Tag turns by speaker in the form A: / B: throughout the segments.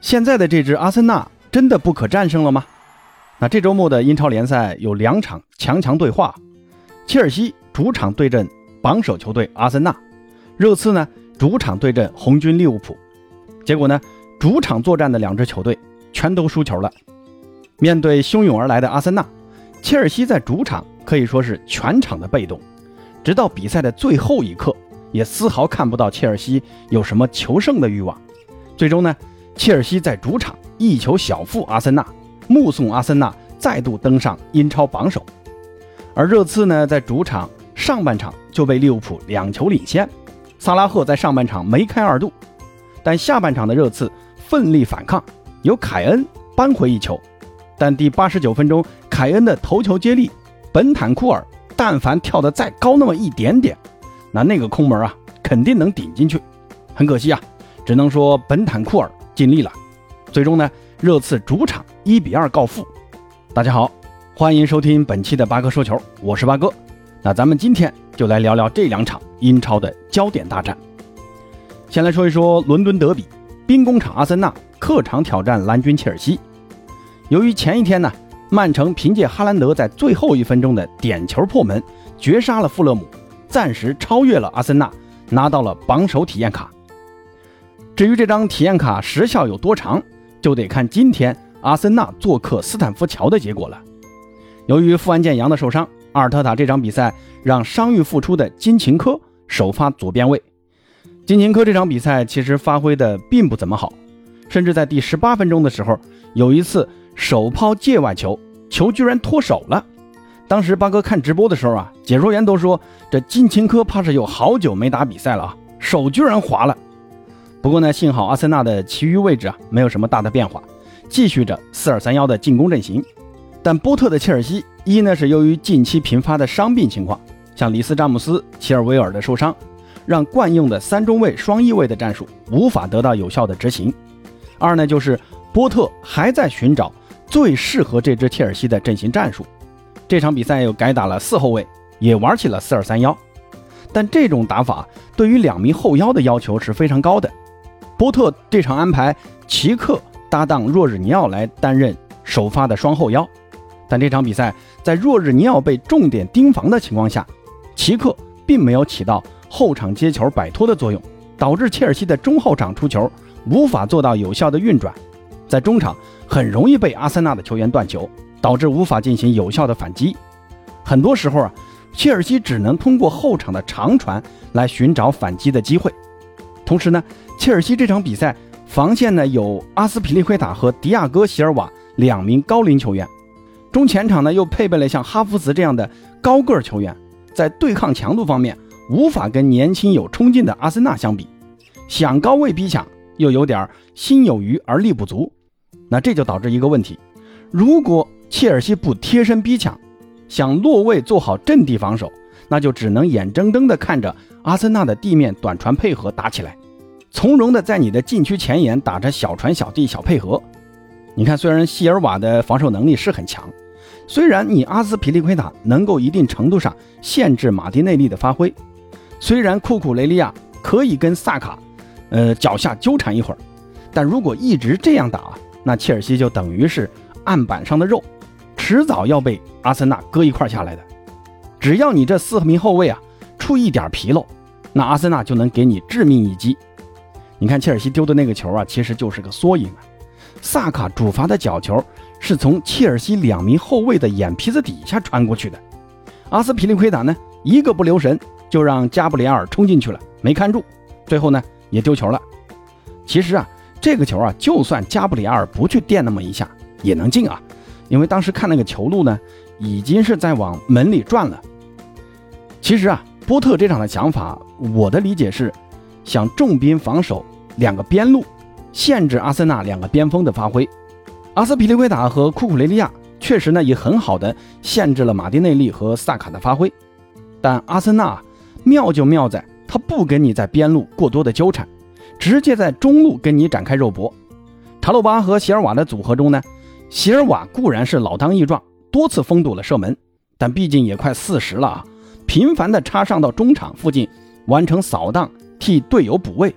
A: 现在的这支阿森纳真的不可战胜了吗？那这周末的英超联赛有两场强强对话，切尔西主场对阵榜首球队阿森纳，热刺呢主场对阵红军利物浦。结果呢，主场作战的两支球队全都输球了。面对汹涌而来的阿森纳，切尔西在主场可以说是全场的被动，直到比赛的最后一刻，也丝毫看不到切尔西有什么求胜的欲望。最终呢？切尔西在主场一球小负阿森纳，目送阿森纳再度登上英超榜首。而热刺呢，在主场上半场就被利物浦两球领先，萨拉赫在上半场梅开二度，但下半场的热刺奋力反抗，由凯恩扳回一球。但第八十九分钟，凯恩的头球接力，本坦库尔但凡跳得再高那么一点点，那那个空门啊，肯定能顶进去。很可惜啊，只能说本坦库尔。尽力了，最终呢，热刺主场一比二告负。大家好，欢迎收听本期的八哥说球，我是八哥。那咱们今天就来聊聊这两场英超的焦点大战。先来说一说伦敦德比，兵工厂阿森纳客场挑战蓝军切尔西。由于前一天呢，曼城凭借哈兰德在最后一分钟的点球破门，绝杀了富勒姆，暂时超越了阿森纳，拿到了榜首体验卡。至于这张体验卡时效有多长，就得看今天阿森纳做客斯坦福桥的结果了。由于富安健洋的受伤，阿尔特塔这场比赛让伤愈复出的金琴科首发左边卫。金琴科这场比赛其实发挥的并不怎么好，甚至在第十八分钟的时候，有一次手抛界外球，球居然脱手了。当时八哥看直播的时候啊，解说员都说这金琴科怕是有好久没打比赛了啊，手居然滑了。不过呢，幸好阿森纳的其余位置啊没有什么大的变化，继续着四二三幺的进攻阵型。但波特的切尔西一呢是由于近期频发的伤病情况，像里斯詹姆斯、齐尔维尔的受伤，让惯用的三中卫双翼卫的战术无法得到有效的执行。二呢就是波特还在寻找最适合这支切尔西的阵型战术。这场比赛又改打了四后卫，也玩起了四二三幺。但这种打法对于两名后腰的要求是非常高的。波特这场安排齐克搭档若日尼奥来担任首发的双后腰，但这场比赛在若日尼奥被重点盯防的情况下，齐克并没有起到后场接球摆脱的作用，导致切尔西的中后场出球无法做到有效的运转，在中场很容易被阿森纳的球员断球，导致无法进行有效的反击。很多时候啊，切尔西只能通过后场的长传来寻找反击的机会。同时呢，切尔西这场比赛防线呢有阿斯皮利奎塔和迪亚哥席尔瓦两名高龄球员，中前场呢又配备了像哈弗茨这样的高个球员，在对抗强度方面无法跟年轻有冲劲的阿森纳相比，想高位逼抢又有点心有余而力不足，那这就导致一个问题：如果切尔西不贴身逼抢，想落位做好阵地防守，那就只能眼睁睁地看着阿森纳的地面短传配合打起来。从容的在你的禁区前沿打着小传小递小配合，你看，虽然希尔瓦的防守能力是很强，虽然你阿斯皮利奎塔能够一定程度上限制马丁内利的发挥，虽然库库雷利亚可以跟萨卡，呃脚下纠缠一会儿，但如果一直这样打，那切尔西就等于是案板上的肉，迟早要被阿森纳割一块下来的。只要你这四名后卫啊出一点纰漏，那阿森纳就能给你致命一击。你看切尔西丢的那个球啊，其实就是个缩影啊。萨卡主罚的角球是从切尔西两名后卫的眼皮子底下穿过去的。阿斯皮利奎塔呢，一个不留神就让加布里埃尔冲进去了，没看住，最后呢也丢球了。其实啊，这个球啊，就算加布里埃尔不去垫那么一下，也能进啊。因为当时看那个球路呢，已经是在往门里转了。其实啊，波特这场的想法，我的理解是。想重兵防守两个边路，限制阿森纳两个边锋的发挥。阿斯皮利奎塔和库库雷利亚确实呢也很好的限制了马丁内利和萨卡的发挥。但阿森纳妙就妙在，他不跟你在边路过多的纠缠，直接在中路跟你展开肉搏。查洛巴和席尔瓦的组合中呢，席尔瓦固然是老当益壮，多次封堵了射门，但毕竟也快四十了啊，频繁的插上到中场附近完成扫荡。替队友补位，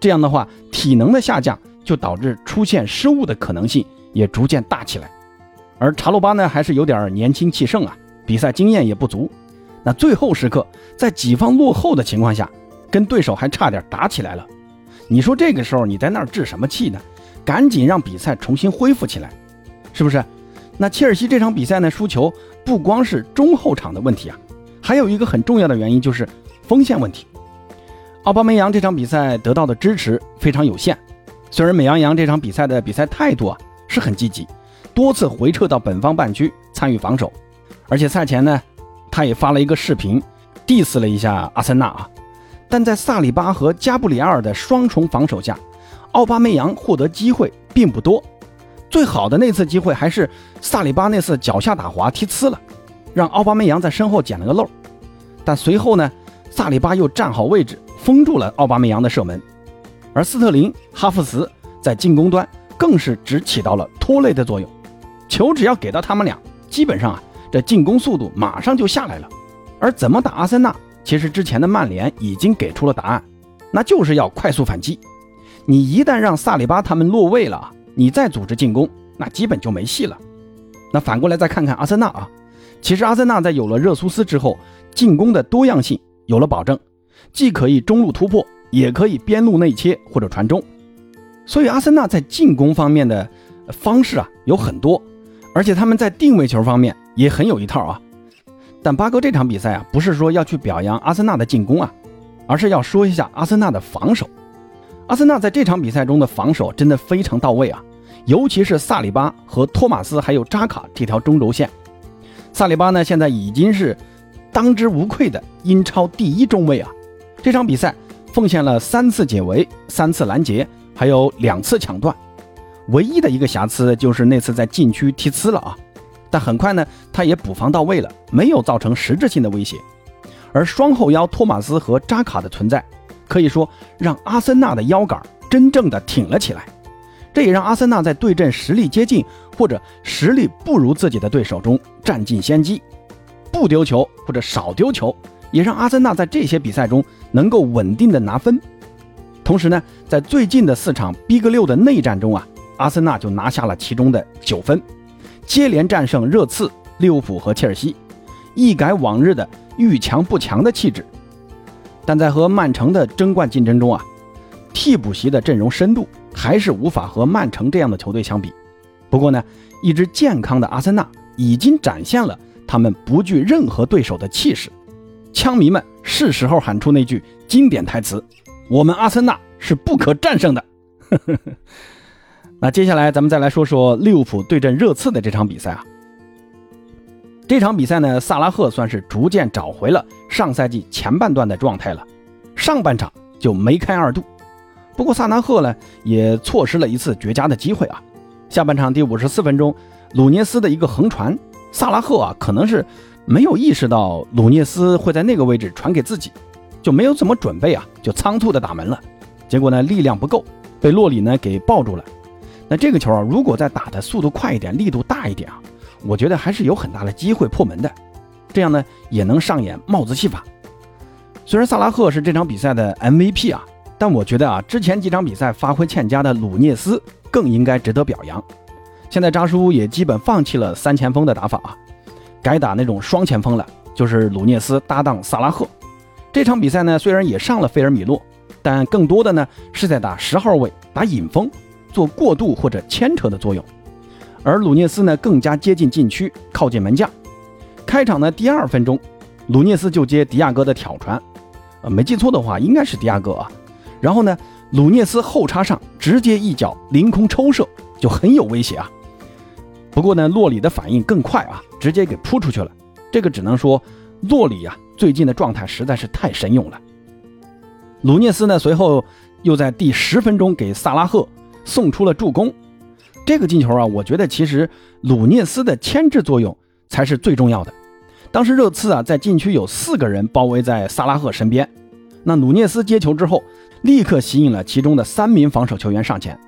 A: 这样的话，体能的下降就导致出现失误的可能性也逐渐大起来。而查洛巴呢，还是有点年轻气盛啊，比赛经验也不足。那最后时刻，在己方落后的情况下，跟对手还差点打起来了。你说这个时候你在那儿置什么气呢？赶紧让比赛重新恢复起来，是不是？那切尔西这场比赛呢输球，不光是中后场的问题啊，还有一个很重要的原因就是锋线问题。奥巴梅扬这场比赛得到的支持非常有限，虽然美羊羊这场比赛的比赛态度啊是很积极，多次回撤到本方半区参与防守，而且赛前呢，他也发了一个视频，diss 了一下阿森纳啊，但在萨里巴和加布里埃尔的双重防守下，奥巴梅扬获得机会并不多，最好的那次机会还是萨里巴那次脚下打滑踢呲了，让奥巴梅扬在身后捡了个漏，但随后呢，萨里巴又站好位置。封住了奥巴梅扬的射门，而斯特林、哈弗茨在进攻端更是只起到了拖累的作用。球只要给到他们俩，基本上啊，这进攻速度马上就下来了。而怎么打阿森纳，其实之前的曼联已经给出了答案，那就是要快速反击。你一旦让萨里巴他们落位了，你再组织进攻，那基本就没戏了。那反过来再看看阿森纳啊，其实阿森纳在有了热苏斯之后，进攻的多样性有了保证。既可以中路突破，也可以边路内切或者传中，所以阿森纳在进攻方面的方式啊有很多，而且他们在定位球方面也很有一套啊。但巴哥这场比赛啊，不是说要去表扬阿森纳的进攻啊，而是要说一下阿森纳的防守。阿森纳在这场比赛中的防守真的非常到位啊，尤其是萨里巴和托马斯还有扎卡这条中轴线。萨里巴呢，现在已经是当之无愧的英超第一中卫啊。这场比赛奉献了三次解围、三次拦截，还有两次抢断。唯一的一个瑕疵就是那次在禁区踢呲了啊！但很快呢，他也补防到位了，没有造成实质性的威胁。而双后腰托马斯和扎卡的存在，可以说让阿森纳的腰杆真正的挺了起来。这也让阿森纳在对阵实力接近或者实力不如自己的对手中占尽先机，不丢球或者少丢球。也让阿森纳在这些比赛中能够稳定的拿分，同时呢，在最近的四场 Big 六的内战中啊，阿森纳就拿下了其中的九分，接连战胜热刺、利物浦和切尔西，一改往日的遇强不强的气质。但在和曼城的争冠竞争中啊，替补席的阵容深度还是无法和曼城这样的球队相比。不过呢，一支健康的阿森纳已经展现了他们不惧任何对手的气势。枪迷们是时候喊出那句经典台词：“我们阿森纳是不可战胜的。”那接下来咱们再来说说利物浦对阵热刺的这场比赛啊。这场比赛呢，萨拉赫算是逐渐找回了上赛季前半段的状态了，上半场就梅开二度。不过萨拉赫呢也错失了一次绝佳的机会啊。下半场第五十四分钟，鲁涅斯的一个横传，萨拉赫啊可能是。没有意识到鲁涅斯会在那个位置传给自己，就没有怎么准备啊，就仓促的打门了。结果呢，力量不够，被洛里呢给抱住了。那这个球啊，如果再打的速度快一点，力度大一点啊，我觉得还是有很大的机会破门的。这样呢，也能上演帽子戏法。虽然萨拉赫是这场比赛的 MVP 啊，但我觉得啊，之前几场比赛发挥欠佳的鲁涅斯更应该值得表扬。现在扎叔也基本放弃了三前锋的打法啊。改打那种双前锋了，就是鲁涅斯搭档萨拉赫。这场比赛呢，虽然也上了菲尔米洛，但更多的呢是在打十号位，打引锋，做过渡或者牵扯的作用。而鲁涅斯呢，更加接近禁区，靠近门将。开场的第二分钟，鲁涅斯就接迪亚哥的挑传，呃，没记错的话，应该是迪亚哥啊。然后呢，鲁涅斯后插上，直接一脚凌空抽射，就很有威胁啊。不过呢，洛里的反应更快啊，直接给扑出去了。这个只能说，洛里呀最近的状态实在是太神勇了。鲁涅斯呢随后又在第十分钟给萨拉赫送出了助攻。这个进球啊，我觉得其实鲁涅斯的牵制作用才是最重要的。当时热刺啊在禁区有四个人包围在萨拉赫身边，那鲁涅斯接球之后，立刻吸引了其中的三名防守球员上前。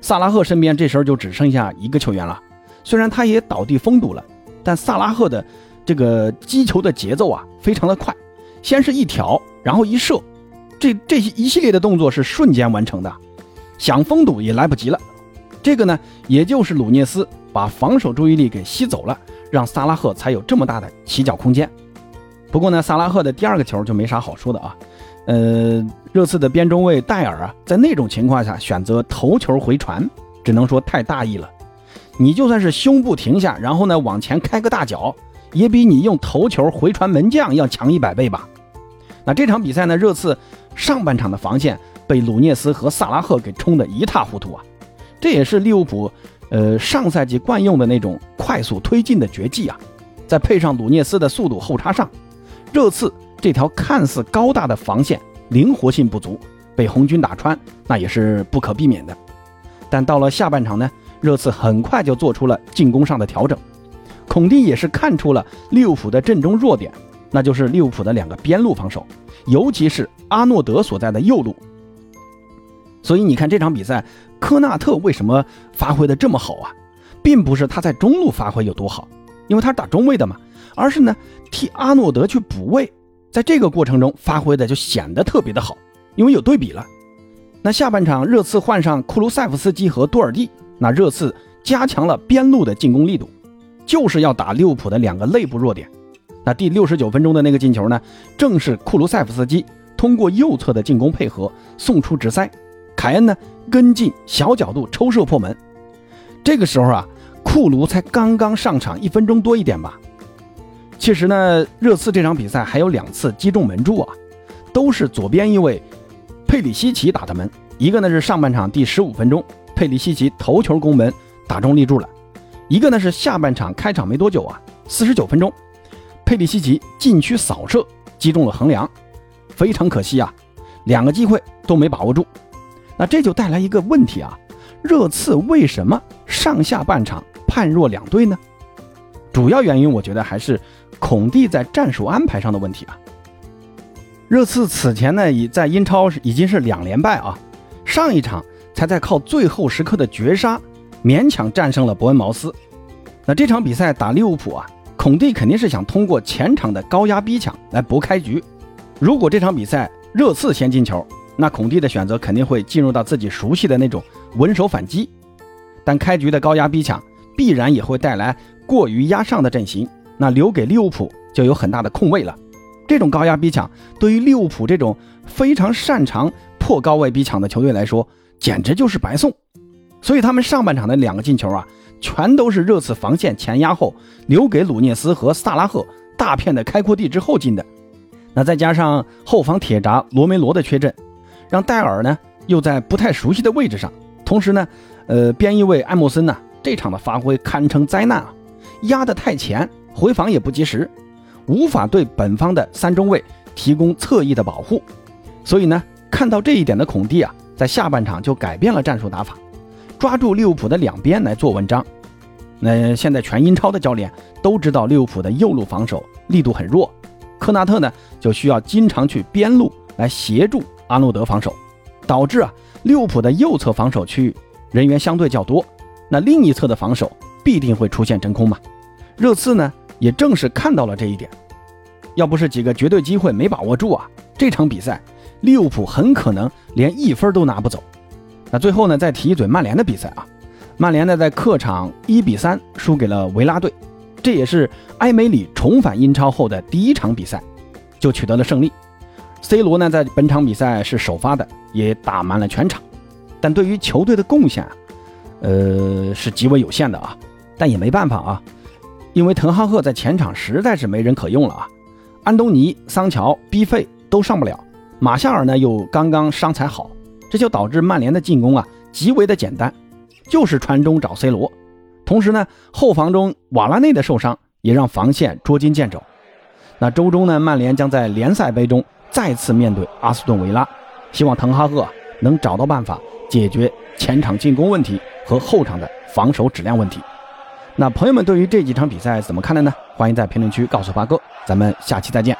A: 萨拉赫身边这时候就只剩下一个球员了。虽然他也倒地封堵了，但萨拉赫的这个击球的节奏啊，非常的快，先是一挑，然后一射，这这些一系列的动作是瞬间完成的。想封堵也来不及了。这个呢，也就是鲁涅斯把防守注意力给吸走了，让萨拉赫才有这么大的起脚空间。不过呢，萨拉赫的第二个球就没啥好说的啊。呃，热刺的边中卫戴尔啊，在那种情况下选择头球回传，只能说太大意了。你就算是胸部停下，然后呢往前开个大脚，也比你用头球回传门将要强一百倍吧。那这场比赛呢，热刺上半场的防线被鲁涅斯和萨拉赫给冲得一塌糊涂啊。这也是利物浦，呃，上赛季惯用的那种快速推进的绝技啊。再配上鲁涅斯的速度后插上，热刺这条看似高大的防线灵活性不足，被红军打穿那也是不可避免的。但到了下半场呢，热刺很快就做出了进攻上的调整。孔蒂也是看出了利物浦的阵中弱点，那就是利物浦的两个边路防守，尤其是阿诺德所在的右路。所以你看这场比赛。科纳特为什么发挥的这么好啊？并不是他在中路发挥有多好，因为他是打中卫的嘛，而是呢替阿诺德去补位，在这个过程中发挥的就显得特别的好，因为有对比了。那下半场热刺换上库卢塞夫斯基和多尔蒂，那热刺加强了边路的进攻力度，就是要打利物浦的两个内部弱点。那第六十九分钟的那个进球呢，正是库卢塞夫斯基通过右侧的进攻配合送出直塞。凯恩呢跟进小角度抽射破门，这个时候啊，库卢才刚刚上场一分钟多一点吧。其实呢，热刺这场比赛还有两次击中门柱啊，都是左边一位佩里西奇打的门。一个呢是上半场第十五分钟，佩里西奇头球攻门打中立柱了；一个呢是下半场开场没多久啊，四十九分钟，佩里西奇禁区扫射击中了横梁，非常可惜啊，两个机会都没把握住。那这就带来一个问题啊，热刺为什么上下半场判若两队呢？主要原因我觉得还是孔蒂在战术安排上的问题啊。热刺此前呢已在英超已经是两连败啊，上一场才在靠最后时刻的绝杀勉强战胜了伯恩茅斯。那这场比赛打利物浦啊，孔蒂肯定是想通过前场的高压逼抢来搏开局。如果这场比赛热刺先进球，那孔蒂的选择肯定会进入到自己熟悉的那种稳守反击，但开局的高压逼抢必然也会带来过于压上的阵型，那留给利物浦就有很大的空位了。这种高压逼抢对于利物浦这种非常擅长破高位逼抢的球队来说，简直就是白送。所以他们上半场的两个进球啊，全都是热刺防线前压后，留给鲁涅斯和萨拉赫大片的开阔地之后进的。那再加上后防铁闸罗梅罗的缺阵。让戴尔呢又在不太熟悉的位置上，同时呢，呃，边翼位艾默森呢这场的发挥堪称灾难啊，压得太前，回防也不及时，无法对本方的三中卫提供侧翼的保护。所以呢，看到这一点的孔蒂啊，在下半场就改变了战术打法，抓住利物浦的两边来做文章。那现在全英超的教练都知道利物浦的右路防守力度很弱，科纳特呢就需要经常去边路来协助。阿诺德防守，导致啊利物浦的右侧防守区域人员相对较多，那另一侧的防守必定会出现真空嘛。热刺呢也正是看到了这一点，要不是几个绝对机会没把握住啊，这场比赛利物浦很可能连一分都拿不走。那最后呢再提一嘴曼联的比赛啊，曼联呢在客场一比三输给了维拉队，这也是埃梅里重返英超后的第一场比赛，就取得了胜利。C 罗呢，在本场比赛是首发的，也打满了全场，但对于球队的贡献，呃，是极为有限的啊。但也没办法啊，因为滕哈赫在前场实在是没人可用了啊。安东尼、桑乔、B 费都上不了，马夏尔呢又刚刚伤才好，这就导致曼联的进攻啊极为的简单，就是传中找 C 罗。同时呢，后防中瓦拉内的受伤也让防线捉襟见肘。那周中呢，曼联将在联赛杯中。再次面对阿斯顿维拉，希望滕哈赫能找到办法解决前场进攻问题和后场的防守质量问题。那朋友们对于这几场比赛怎么看的呢？欢迎在评论区告诉八哥，咱们下期再见。